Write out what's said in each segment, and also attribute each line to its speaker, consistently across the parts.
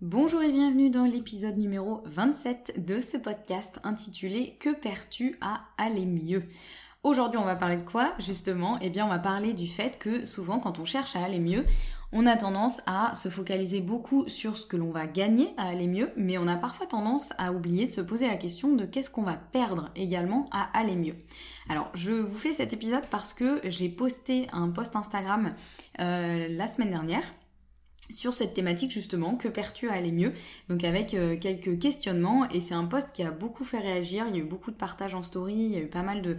Speaker 1: Bonjour et bienvenue dans l'épisode numéro 27 de ce podcast intitulé Que perds-tu à aller mieux? Aujourd'hui, on va parler de quoi justement? Eh bien, on va parler du fait que souvent, quand on cherche à aller mieux, on a tendance à se focaliser beaucoup sur ce que l'on va gagner à aller mieux, mais on a parfois tendance à oublier de se poser la question de qu'est-ce qu'on va perdre également à aller mieux. Alors, je vous fais cet épisode parce que j'ai posté un post Instagram euh, la semaine dernière sur cette thématique justement, que perds-tu à mieux Donc avec euh, quelques questionnements et c'est un post qui a beaucoup fait réagir, il y a eu beaucoup de partages en story, il y a eu pas mal de,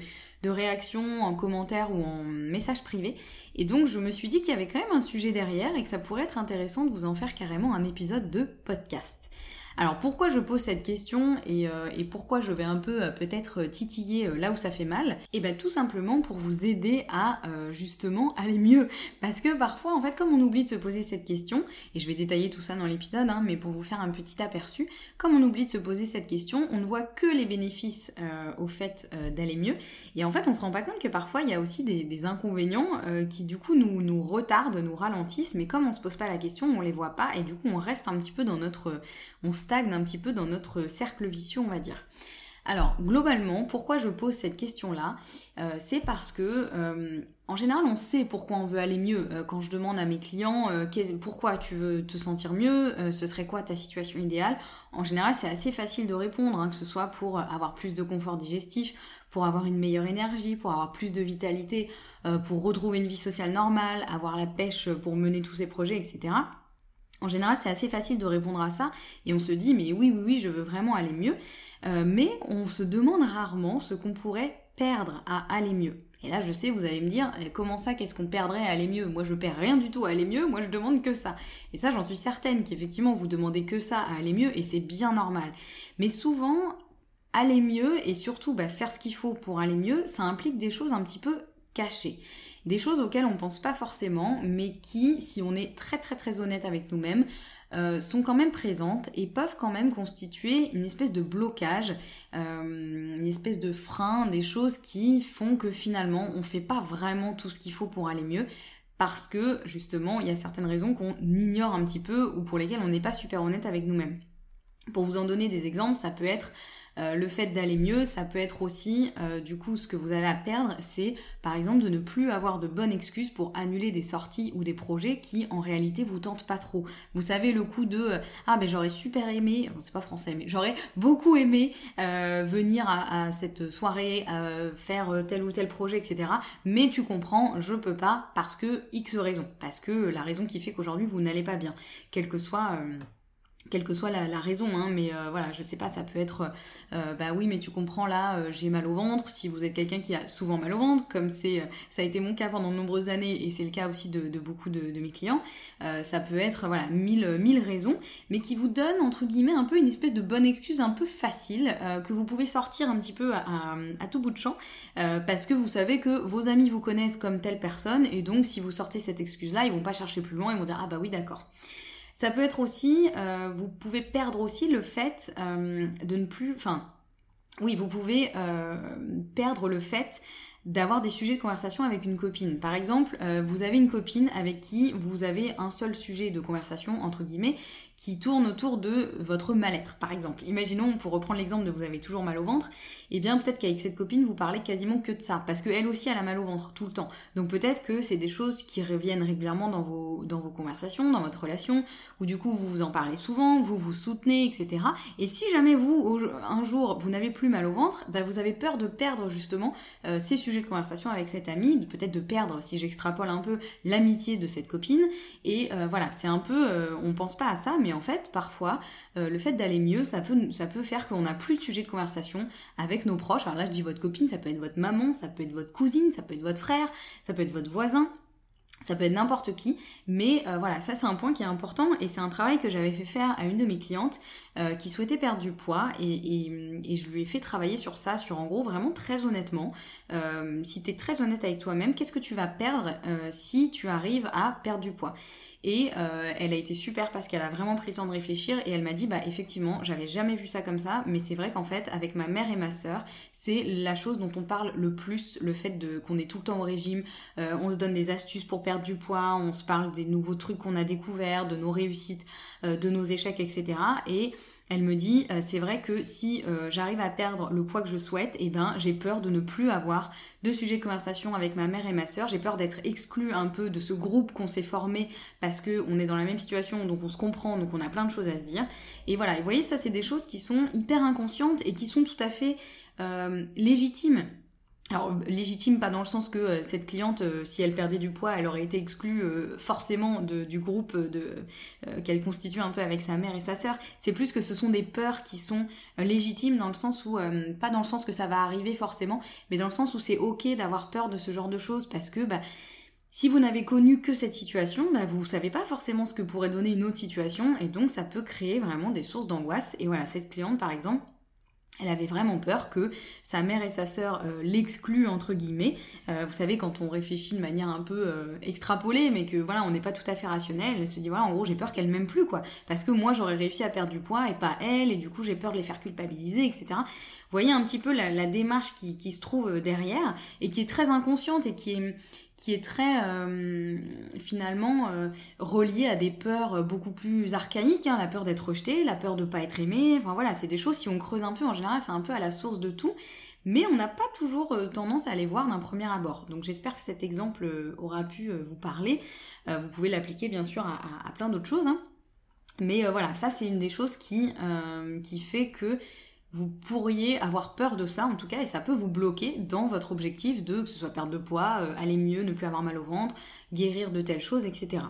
Speaker 1: réactions en commentaire ou en message privé et donc je me suis dit qu'il y avait quand même un sujet derrière et que ça pourrait être intéressant de vous en faire carrément un épisode de podcast. Alors pourquoi je pose cette question et, euh, pourquoi je vais un peu euh, peut-être titiller euh, là où ça fait mal? Et eh bien tout simplement pour vous aider à justement aller mieux. Parce que parfois en fait comme on oublie de se poser cette question, et je vais détailler tout ça dans l'épisode, hein, mais pour vous faire un petit aperçu, comme on oublie de se poser cette question, on ne voit que les bénéfices au fait d'aller mieux. Et en fait on se rend pas compte que parfois il y a aussi des, inconvénients qui du coup nous, retardent, nous ralentissent, mais comme on se pose pas la question, on les voit pas et du coup on reste un petit peu dans notre... stagne un petit peu dans notre cercle vicieux, on va dire. Alors, globalement, pourquoi je pose cette question-là? Euh, C'est parce que, euh, en général, on sait pourquoi on veut aller mieux. Euh, quand je demande à mes clients pourquoi tu veux te sentir mieux, ce serait quoi ta situation idéale? En général, c'est assez facile de répondre, hein, que ce soit pour avoir plus de confort digestif, pour avoir une meilleure énergie, pour avoir plus de vitalité, pour retrouver une vie sociale normale, avoir la pêche pour mener tous ces projets, etc. En général, c'est assez facile de répondre à ça et on se dit mais oui, oui, oui, je veux vraiment aller mieux. Euh, mais on se demande rarement ce qu'on pourrait perdre à aller mieux. Et là, je sais, vous allez me dire, eh, comment ça, qu'est-ce qu'on perdrait à aller mieux? Moi, je perds rien du tout à aller mieux, moi, je demande que ça. Et ça, j'en suis certaine qu'effectivement, vous demandez que ça à aller mieux, et c'est bien normal. Mais souvent, aller mieux, et surtout bah, faire ce qu'il faut pour aller mieux, ça implique des choses un petit peu cachées des choses auxquelles on ne pense pas forcément, mais qui, si on est très très très honnête avec nous-mêmes, euh, sont quand même présentes et peuvent quand même constituer une espèce de blocage, euh, une espèce de frein, des choses qui font que finalement on ne fait pas vraiment tout ce qu'il faut pour aller mieux parce que justement il y a certaines raisons qu'on ignore un petit peu ou pour lesquelles on n'est pas super honnête avec nous-mêmes. Pour vous en donner des exemples, ça peut être euh, le fait d'aller mieux, ça peut être aussi, euh, du coup, ce que vous avez à perdre, c'est par exemple de ne plus avoir de bonnes excuses pour annuler des sorties ou des projets qui en réalité vous tentent pas trop. Vous savez le coup de euh, ah ben j'aurais super aimé, c'est pas français, mais j'aurais beaucoup aimé venir à, cette soirée, faire tel ou tel projet, etc. Mais tu comprends, je peux pas parce que X raison, parce que la raison qui fait qu'aujourd'hui vous n'allez pas bien, quel que soit quelle que soit la, raison, hein, mais euh, voilà, je sais pas, ça peut être, euh, bah oui, mais tu comprends là, euh, j'ai mal au ventre. Si vous êtes quelqu'un qui a souvent mal au ventre, comme ça a été mon cas pendant de nombreuses années et c'est le cas aussi de, beaucoup de, mes clients, ça peut être voilà mille, mille raisons, mais qui vous donne entre guillemets un peu une espèce de bonne excuse un peu facile que vous pouvez sortir un petit peu à, à tout bout de champ, parce que vous savez que vos amis vous connaissent comme telle personne et donc si vous sortez cette excuse là, ils vont pas chercher plus loin, ils vont dire ah bah oui d'accord. Ça peut être aussi, euh, vous pouvez perdre aussi le fait euh, de ne plus, enfin, oui, vous pouvez euh, perdre le fait d'avoir des sujets de conversation avec une copine. Par exemple, vous avez une copine avec qui vous avez un seul sujet de conversation, entre guillemets, qui tourne autour de votre mal-être, par exemple. Imaginons, pour reprendre l'exemple de vous avez toujours mal au ventre, et eh bien peut-être qu'avec cette copine, vous parlez quasiment que de ça, parce qu'elle aussi, elle a mal au ventre tout le temps. Donc peut-être que c'est des choses qui reviennent régulièrement dans vos, dans vos conversations, dans votre relation, ou du coup, vous vous en parlez souvent, vous vous soutenez, etc. Et si jamais vous, un jour, vous n'avez plus mal au ventre, bah, vous avez peur de perdre justement euh, ces sujets de conversation avec cette amie, peut-être de perdre, si j'extrapole un peu, l'amitié de cette copine. Et euh, voilà, c'est un peu, euh, on pense pas à ça, mais en fait, parfois, euh, le fait d'aller mieux, ça peut, ça peut faire qu'on n'a plus de sujet de conversation avec nos proches. Alors là, je dis votre copine, ça peut être votre maman, ça peut être votre cousine, ça peut être votre frère, ça peut être votre voisin. Ça peut être n'importe qui, mais euh, voilà, ça c'est un point qui est important et c'est un travail que j'avais fait faire à une de mes clientes euh, qui souhaitait perdre du poids et, je lui ai fait travailler sur ça, sur en gros vraiment très honnêtement, euh, si tu es très honnête avec toi-même, qu'est-ce que tu vas perdre si tu arrives à perdre du poids? Et elle a été super parce qu'elle a vraiment pris le temps de réfléchir et elle m'a dit bah effectivement j'avais jamais vu ça comme ça mais c'est vrai qu'en fait avec ma mère et ma sœur c'est la chose dont on parle le plus le fait qu'on est tout le temps au régime on se donne des astuces pour du poids, on se parle des nouveaux trucs qu'on a découverts, de nos réussites, euh, de nos échecs, etc. Et elle me dit, euh, c'est vrai que si euh, j'arrive à perdre le poids que je souhaite, eh ben j'ai peur de ne plus avoir de sujet de conversation avec ma mère et ma soeur. J'ai peur d'être exclue un peu de ce groupe qu'on s'est formé parce que on est dans la même situation, donc on se comprend, donc on a plein de choses à se dire. Et voilà, vous voyez, ça c'est des choses qui sont hyper inconscientes et qui sont tout à fait légitimes. Alors légitime pas dans le sens que euh, cette cliente, euh, si elle perdait du poids, elle aurait été exclue euh, forcément du groupe qu'elle constitue un peu avec sa mère et sa sœur. C'est plus que ce sont des peurs qui sont légitimes dans le sens où, pas dans le sens que ça va arriver forcément, mais dans le sens où c'est ok d'avoir peur de ce genre de choses parce que bah, si vous n'avez connu que cette situation, bah, vous savez pas forcément ce que pourrait donner une autre situation et donc ça peut créer vraiment des sources d'angoisse. Et voilà, cette cliente par exemple, elle avait vraiment peur que sa mère et sa sœur euh, l'excluent entre guillemets. Euh, vous savez quand on réfléchit de manière un peu euh, extrapolée, mais que voilà on n'est pas tout à fait rationnel. Elle se dit voilà en gros j'ai peur qu'elle m'aime plus quoi, parce que moi j'aurais réussi à perdre du poids et pas elle, et du coup j'ai peur de les faire culpabiliser, etc. Vous voyez un petit peu la, démarche qui, qui, se trouve derrière et qui est très inconsciente et qui est qui est très euh, finalement euh, relié à des peurs beaucoup plus archaïques, hein, la peur d'être rejeté, la peur de pas être aimé, enfin voilà, c'est des choses, si on creuse un peu, en général, c'est un peu à la source de tout, mais on n'a pas toujours euh, tendance à les voir d'un premier abord. Donc j'espère que cet exemple aura pu vous parler. vous pouvez l'appliquer bien sûr à, plein d'autres choses, hein. mais voilà, ça c'est une des choses qui, qui fait que vous pourriez avoir peur de ça en tout cas et ça peut vous bloquer dans votre objectif de que ce soit perdre de poids, euh, aller mieux, ne plus avoir mal au ventre, guérir de telles choses, etc.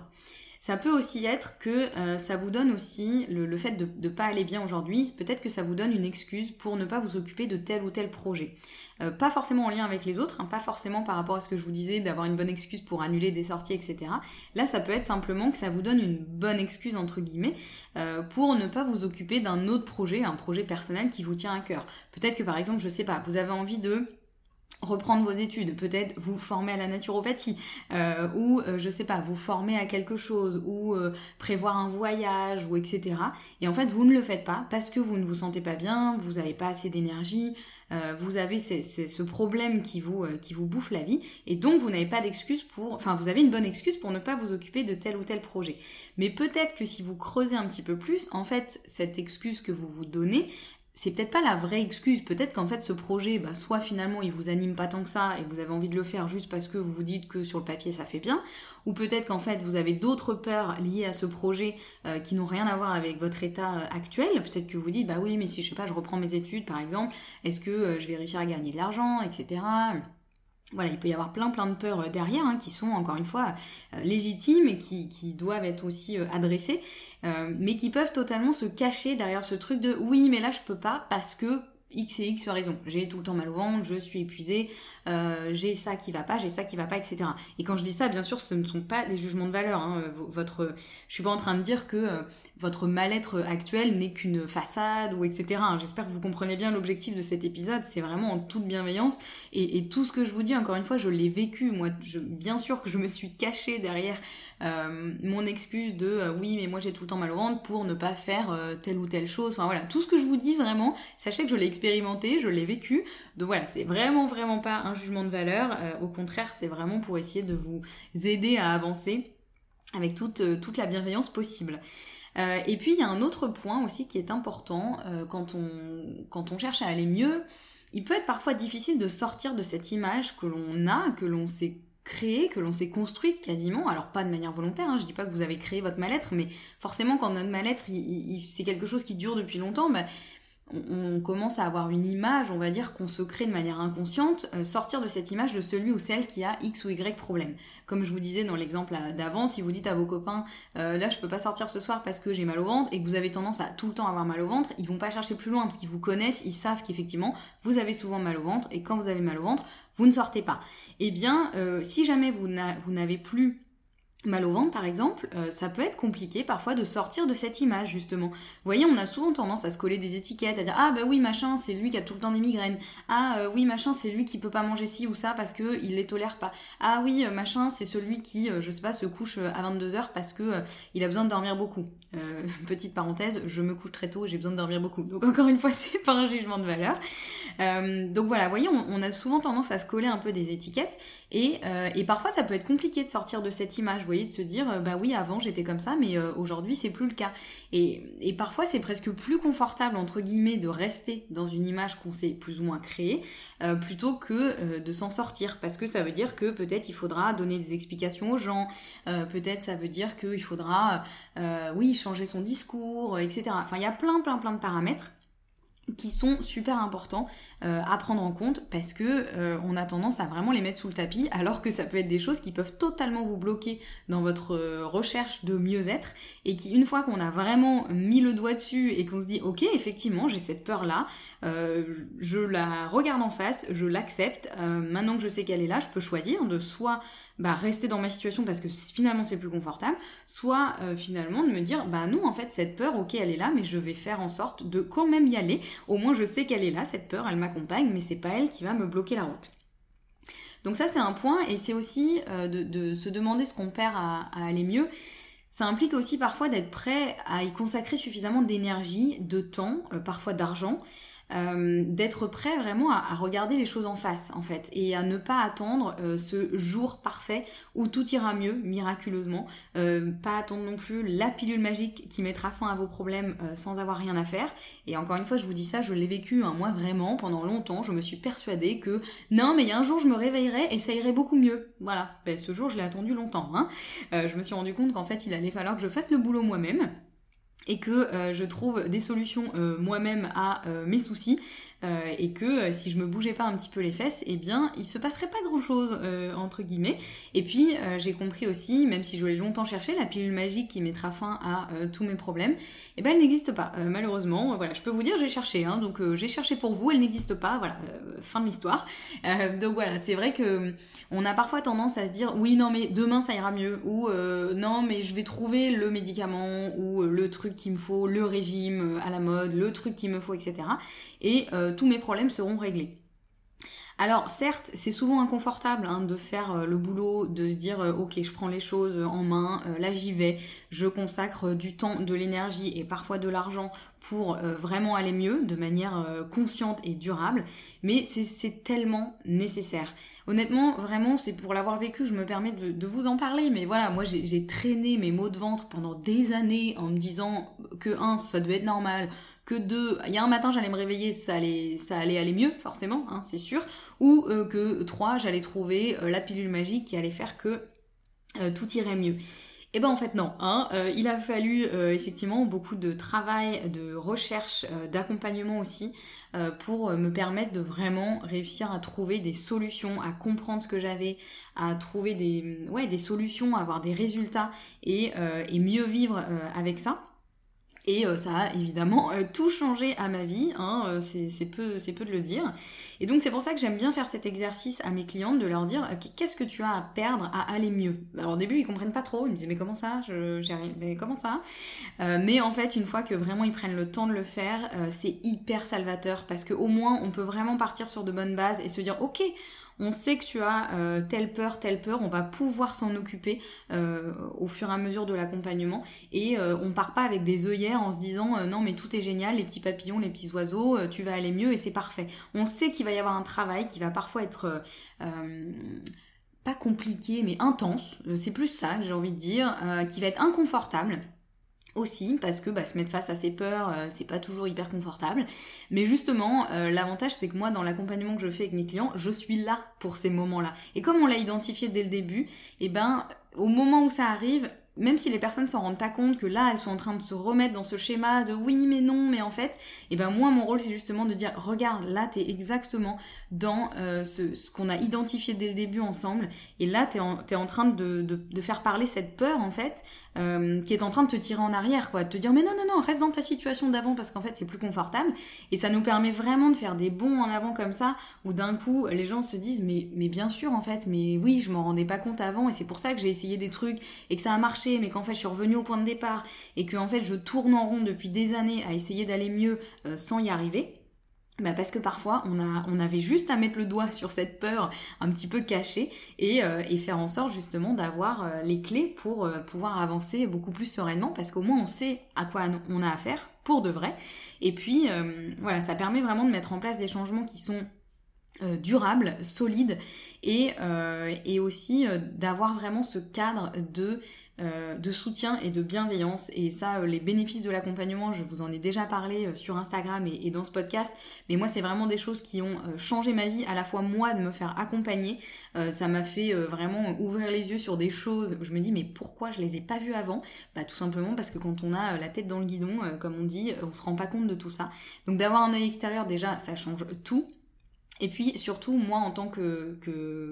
Speaker 1: Ça peut aussi être que euh, ça vous donne aussi le, fait de ne pas aller bien aujourd'hui, peut-être que ça vous donne une excuse pour ne pas vous occuper de tel ou tel projet. Euh, pas forcément en lien avec les autres, hein, pas forcément par rapport à ce que je vous disais d'avoir une bonne excuse pour annuler des sorties, etc. Là, ça peut être simplement que ça vous donne une bonne excuse, entre guillemets, euh, pour ne pas vous occuper d'un autre projet, un projet personnel qui vous tient à cœur. Peut-être que par exemple, je sais pas, vous avez envie de reprendre vos études, peut-être vous former à la naturopathie, euh, ou euh, je sais pas, vous former à quelque chose, ou euh, prévoir un voyage, ou etc. Et en fait, vous ne le faites pas parce que vous ne vous sentez pas bien, vous n'avez pas assez d'énergie, vous avez ce problème qui vous, qui vous bouffe la vie, et donc vous n'avez pas d'excuse pour, enfin vous avez une bonne excuse pour ne pas vous occuper de tel ou tel projet. Mais peut-être que si vous creusez un petit peu plus, en fait, cette excuse que vous vous donnez, c'est peut-être pas la vraie excuse. Peut-être qu'en fait, ce projet, bah, soit finalement il vous anime pas tant que ça et vous avez envie de le faire juste parce que vous vous dites que sur le papier ça fait bien, ou peut-être qu'en fait vous avez d'autres peurs liées à ce projet euh, qui n'ont rien à voir avec votre état euh, actuel. Peut-être que vous dites, bah oui, mais si je sais pas, je reprends mes études par exemple, est-ce que euh, je vais réussir à gagner de l'argent, etc. Voilà, il peut y avoir plein plein de peurs euh, derrière hein, qui sont encore une fois euh, légitimes et qui, qui, doivent être aussi euh, adressées, mais qui peuvent totalement se cacher derrière ce truc de oui mais là je peux pas parce que X et X raisons. J'ai tout le temps mal au ventre, je suis épuisée, euh, j'ai ça qui va pas, j'ai ça qui va pas, etc. Et quand je dis ça, bien sûr, ce ne sont pas des jugements de valeur. Hein. Votre, je suis pas en train de dire que euh, votre mal-être actuel n'est qu'une façade ou etc. Hein. J'espère que vous comprenez bien l'objectif de cet épisode. C'est vraiment en toute bienveillance et, tout ce que je vous dis, encore une fois, je l'ai vécu. Moi, bien sûr que je me suis cachée derrière euh, mon excuse de oui, mais moi j'ai tout le temps mal au ventre pour ne pas faire telle ou telle chose. Enfin voilà, tout ce que je vous dis vraiment, sachez que je l'ai expérimenté, je l'ai vécu. Donc voilà, c'est vraiment vraiment pas un jugement de valeur. au contraire, c'est vraiment pour essayer de vous aider à avancer avec toute, la bienveillance possible. et puis il y a un autre point aussi qui est important quand, on, quand on cherche à aller mieux. Il peut être parfois difficile de sortir de cette image que l'on a, que l'on s'est créée, que l'on s'est construite quasiment, alors pas de manière volontaire, hein, je dis pas que vous avez créé votre mal-être, mais forcément quand notre mal-être c'est quelque chose qui dure depuis longtemps, bah, on, commence à avoir une image, on va dire, qu'on se crée de manière inconsciente, euh, sortir de cette image de celui ou celle qui a X ou Y problème. Comme je vous disais dans l'exemple d'avant, si vous dites à vos copains, euh, là je peux pas sortir ce soir parce que j'ai mal au ventre, et que vous avez tendance à tout le temps avoir mal au ventre, ils vont pas chercher plus loin parce qu'ils vous connaissent, ils savent qu'effectivement vous avez souvent mal au ventre, et quand vous avez mal au ventre, vous ne sortez pas. Eh bien, euh, si jamais vous n'avez plus mal au ventre par exemple, euh, ça peut être compliqué parfois de sortir de cette image justement. Vous voyez, on a souvent tendance à se coller des étiquettes, à dire ah bah oui machin c'est lui qui a tout le temps des migraines, ah euh, oui machin c'est lui qui peut pas manger ci ou ça parce que il les tolère pas, ah oui euh, machin c'est celui qui je sais pas se couche à 22h parce que il a besoin de dormir beaucoup. petite parenthèse, je me couche très tôt, j'ai besoin de dormir beaucoup. Donc encore une fois c'est pas un jugement de valeur. donc voilà, vous voyez, on, a souvent tendance à se coller un peu des étiquettes et, et parfois ça peut être compliqué de sortir de cette image de se dire, euh, bah oui, avant j'étais comme ça, mais euh, aujourd'hui c'est plus le cas. Et, parfois c'est presque plus confortable, entre guillemets, de rester dans une image qu'on s'est plus ou moins créée, euh, plutôt que de s'en sortir, parce que ça veut dire que peut-être il faudra donner des explications aux gens, peut-être ça veut dire qu'il faudra, oui, changer son discours, etc. Enfin, il y a plein, plein, plein de paramètres qui sont super importants euh, à prendre en compte parce que euh, on a tendance à vraiment les mettre sous le tapis alors que ça peut être des choses qui peuvent totalement vous bloquer dans votre euh, recherche de mieux-être et qui une fois qu'on a vraiment mis le doigt dessus et qu'on se dit ok effectivement j'ai cette peur là je la regarde en face je l'accepte maintenant que je sais qu'elle est là je peux choisir de soit bah, rester dans ma situation parce que finalement c'est plus confortable, soit finalement de me dire bah non en fait cette peur ok elle est là mais je vais faire en sorte de quand même y aller, au moins je sais qu'elle est là, cette peur elle m'accompagne mais c'est pas elle qui va me bloquer la route. Donc ça c'est un point et c'est aussi euh, de, se demander ce qu'on perd à, aller mieux. Ça implique aussi parfois d'être prêt à y consacrer suffisamment d'énergie, de temps, euh, parfois d'argent, euh, d'être prêt vraiment à, regarder les choses en face en fait et à ne pas attendre euh, ce jour parfait où tout ira mieux miraculeusement. Euh, pas attendre non plus la pilule magique qui mettra fin à vos problèmes sans avoir rien à faire. Et encore une fois je vous dis ça je l'ai vécu hein, moi vraiment pendant longtemps je me suis persuadée que non mais il y a un jour je me réveillerai et ça irait beaucoup mieux. Voilà. Ben, ce jour je l'ai attendu longtemps hein. je me suis rendu compte qu'en fait il allait falloir que je fasse le boulot moi-même et que euh, je trouve des solutions euh, moi-même à euh, mes soucis et que si je me bougeais pas un petit peu les fesses, eh bien il se passerait pas grand-chose entre guillemets. Et puis j'ai compris aussi, même si je l'ai longtemps cherché, la pilule magique qui mettra fin à tous mes problèmes, eh ben elle n'existe pas malheureusement. voilà, je peux vous dire j'ai cherché, hein, donc j'ai cherché pour vous, elle n'existe pas. Voilà, fin de l'histoire. donc voilà, c'est vrai que on a parfois tendance à se dire oui non mais demain ça ira mieux ou non mais je vais trouver le médicament ou le truc qu'il me faut, le régime euh, à la mode, le truc qu'il me faut, etc. Et euh, tous mes problèmes seront réglés. Alors certes, c'est souvent inconfortable hein, de faire euh, le boulot, de se dire ok, je prends les choses en main, là j'y vais, je consacre du temps, de l'énergie et parfois de l'argent pour vraiment aller mieux, de manière consciente et durable, mais c'est tellement nécessaire. Honnêtement, vraiment, c'est pour l'avoir vécu, je me permets de, vous en parler. Mais voilà, moi j'ai traîné mes maux de ventre pendant des années en me disant que un, ça devait être normal, que deux, il y a un matin j'allais me réveiller, ça allait, aller mieux, forcément, hein, c'est sûr, ou euh, que trois, j'allais trouver euh, la pilule magique qui allait faire que euh, tout irait mieux. Et eh ben en fait non, hein, il a fallu effectivement beaucoup de travail, de recherche, d'accompagnement aussi pour me permettre de vraiment réussir à trouver des solutions, à comprendre ce que j'avais, à trouver des, solutions, à avoir des résultats et, mieux vivre avec ça. Et ça a évidemment tout changé à ma vie, hein, c'est peu, peu de le dire. Et donc c'est pour ça que j'aime bien faire cet exercice à mes clientes, de leur dire qu'est-ce que tu as à perdre à aller mieux? Alors au début ils comprennent pas trop, ils me disent mais comment ça? Je, mais comment ça? Mais en fait une fois que vraiment ils prennent le temps de le faire, c'est hyper salvateur parce qu'au moins on peut vraiment partir sur de bonnes bases et se dire ok on sait que tu as euh, telle peur, telle peur, on va pouvoir s'en occuper euh, au fur et à mesure de l'accompagnement et on part pas avec des œillères en se disant non mais tout est génial, les petits papillons, les petits oiseaux, tu vas aller mieux et c'est parfait. On sait qu'il va y avoir un travail qui va parfois être pas compliqué mais intense, c'est plus ça que j'ai envie de dire, qui va être inconfortable aussi parce que bah, se mettre face à ses peurs euh, c'est pas toujours hyper confortable. Mais justement euh, l'avantage c'est que moi dans l'accompagnement que je fais avec mes clients je suis là pour ces moments là et comme on l'a identifié dès le début et eh ben au moment où ça arrive même si les personnes s'en rendent pas compte que là elles sont en train de se remettre dans ce schéma de oui mais non mais en fait et eh ben moi mon rôle c'est justement de dire regarde là t'es exactement dans euh, ce, qu'on a identifié dès le début ensemble et là t'es en, es en train de, de, faire parler cette peur en fait euh, qui est en train de te tirer en arrière quoi de te dire mais non non non reste dans ta situation d'avant parce qu'en fait c'est plus confortable et ça nous permet vraiment de faire des bons en avant comme ça où d'un coup les gens se disent mais, mais bien sûr en fait mais oui je m'en rendais pas compte avant et c'est pour ça que j'ai essayé des trucs et que ça a marché mais qu'en fait je suis revenue au point de départ et que fait je tourne en rond depuis des années à essayer d'aller mieux euh, sans y arriver. Bah parce que parfois on, avait juste à mettre le doigt sur cette peur un petit peu cachée et, euh, faire en sorte justement d'avoir euh, les clés pour pouvoir avancer beaucoup plus sereinement parce qu'au moins on sait à quoi on a affaire pour de vrai. Et puis voilà, ça permet vraiment de mettre en place des changements qui sont durable, solide et, euh, aussi euh, d'avoir vraiment ce cadre de, soutien et de bienveillance. Et ça, les bénéfices de l'accompagnement, je vous en ai déjà parlé sur Instagram et, dans ce podcast, mais moi c'est vraiment des choses qui ont changé ma vie, à la fois moi de me faire accompagner, ça m'a fait vraiment ouvrir les yeux sur des choses où je me dis mais pourquoi je les ai pas vues avant? Bah tout simplement parce que quand on a la tête dans le guidon, comme on dit, on se rend pas compte de tout ça. Donc d'avoir un œil extérieur déjà, ça change tout. Et puis surtout, moi en tant que,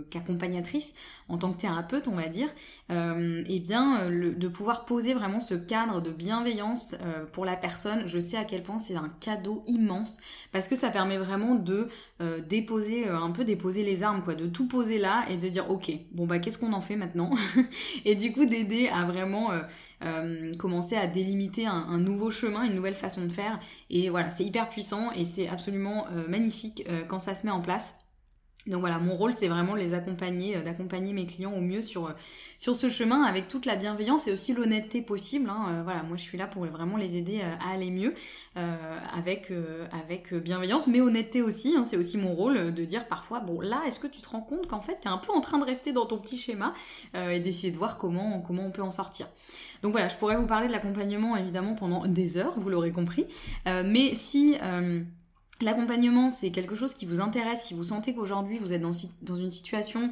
Speaker 1: qu'accompagnatrice, en tant que thérapeute, on va dire, euh, eh bien, de pouvoir poser vraiment ce cadre de bienveillance euh, pour la personne, je sais à quel point c'est un cadeau immense parce que ça permet vraiment de euh, déposer, un peu déposer les armes, quoi, de tout poser là et de dire ok, bon bah qu'est-ce qu'on en fait maintenant? Et du coup d'aider à vraiment euh, commencer à délimiter un, nouveau chemin, une nouvelle façon de faire. Et voilà, c'est hyper puissant et c'est absolument euh, magnifique euh, quand ça se met en place. Donc voilà, mon rôle c'est vraiment de les accompagner, d'accompagner mes clients au mieux sur, sur ce chemin avec toute la bienveillance et aussi l'honnêteté possible. Hein. voilà, moi je suis là pour vraiment les aider à aller mieux avec, avec bienveillance, mais honnêteté aussi. Hein. c'est aussi mon rôle de dire parfois, bon là, est-ce que tu te rends compte qu'en fait tu es un peu en train de rester dans ton petit schéma et d'essayer de voir comment, comment on peut en sortir. Donc voilà, je pourrais vous parler de l'accompagnement évidemment pendant des heures, vous l'aurez compris. Euh, mais si euh, l'accompagnement c'est quelque chose qui vous intéresse, si vous sentez qu'aujourd'hui vous êtes dans, une situation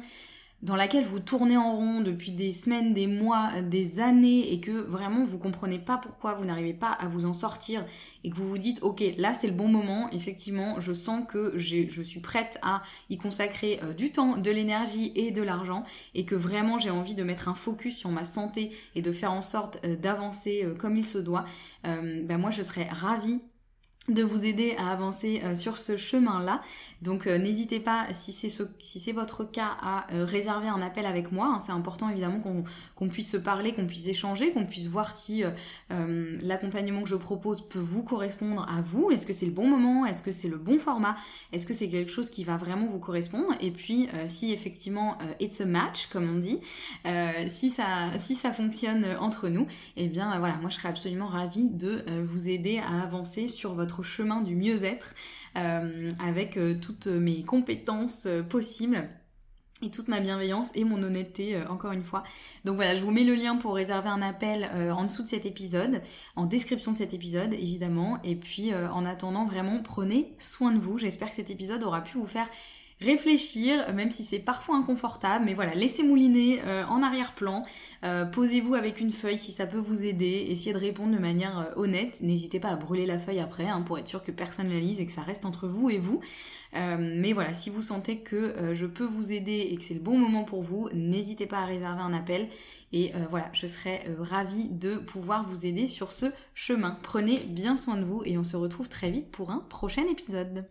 Speaker 1: dans laquelle vous tournez en rond depuis des semaines, des mois, des années et que vraiment vous comprenez pas pourquoi vous n'arrivez pas à vous en sortir et que vous vous dites ok là c'est le bon moment, effectivement je sens que je suis prête à y consacrer euh, du temps, de l'énergie et de l'argent et que vraiment j'ai envie de mettre un focus sur ma santé et de faire en sorte euh, d'avancer euh, comme il se doit, ben moi je serais ravie de vous aider à avancer euh, sur ce chemin-là. Donc euh, n'hésitez pas, si c'est votre cas, à euh, réserver un appel avec moi. Hein. C'est important évidemment qu'on puisse se parler, qu'on puisse échanger, qu'on puisse voir si l'accompagnement que je propose peut vous correspondre à vous. Est-ce que c'est le bon moment? Est-ce que c'est le bon format? Est-ce que c'est quelque chose qui va vraiment vous correspondre? Et puis si effectivement it's a match, comme on dit, si, ça, si ça fonctionne entre nous, eh bien voilà, moi je serais absolument ravie de vous aider à avancer sur votre chemin du mieux-être euh, avec euh, toutes mes compétences euh, possibles et toute ma bienveillance et mon honnêteté encore une fois. Donc voilà, je vous mets le lien pour réserver un appel en dessous de cet épisode, en description de cet épisode évidemment. Et puis en attendant vraiment, prenez soin de vous. J'espère que cet épisode aura pu vous faire réfléchir, même si c'est parfois inconfortable, mais voilà, laissez mouliner euh, en arrière-plan, euh, posez-vous avec une feuille si ça peut vous aider, essayez de répondre de manière euh, honnête, n'hésitez pas à brûler la feuille après hein, pour être sûr que personne la lise et que ça reste entre vous et vous. mais voilà, si vous sentez que je peux vous aider et que c'est le bon moment pour vous, n'hésitez pas à réserver un appel et voilà, je serai ravie de pouvoir vous aider sur ce chemin. Prenez bien soin de vous et on se retrouve très vite pour un prochain épisode.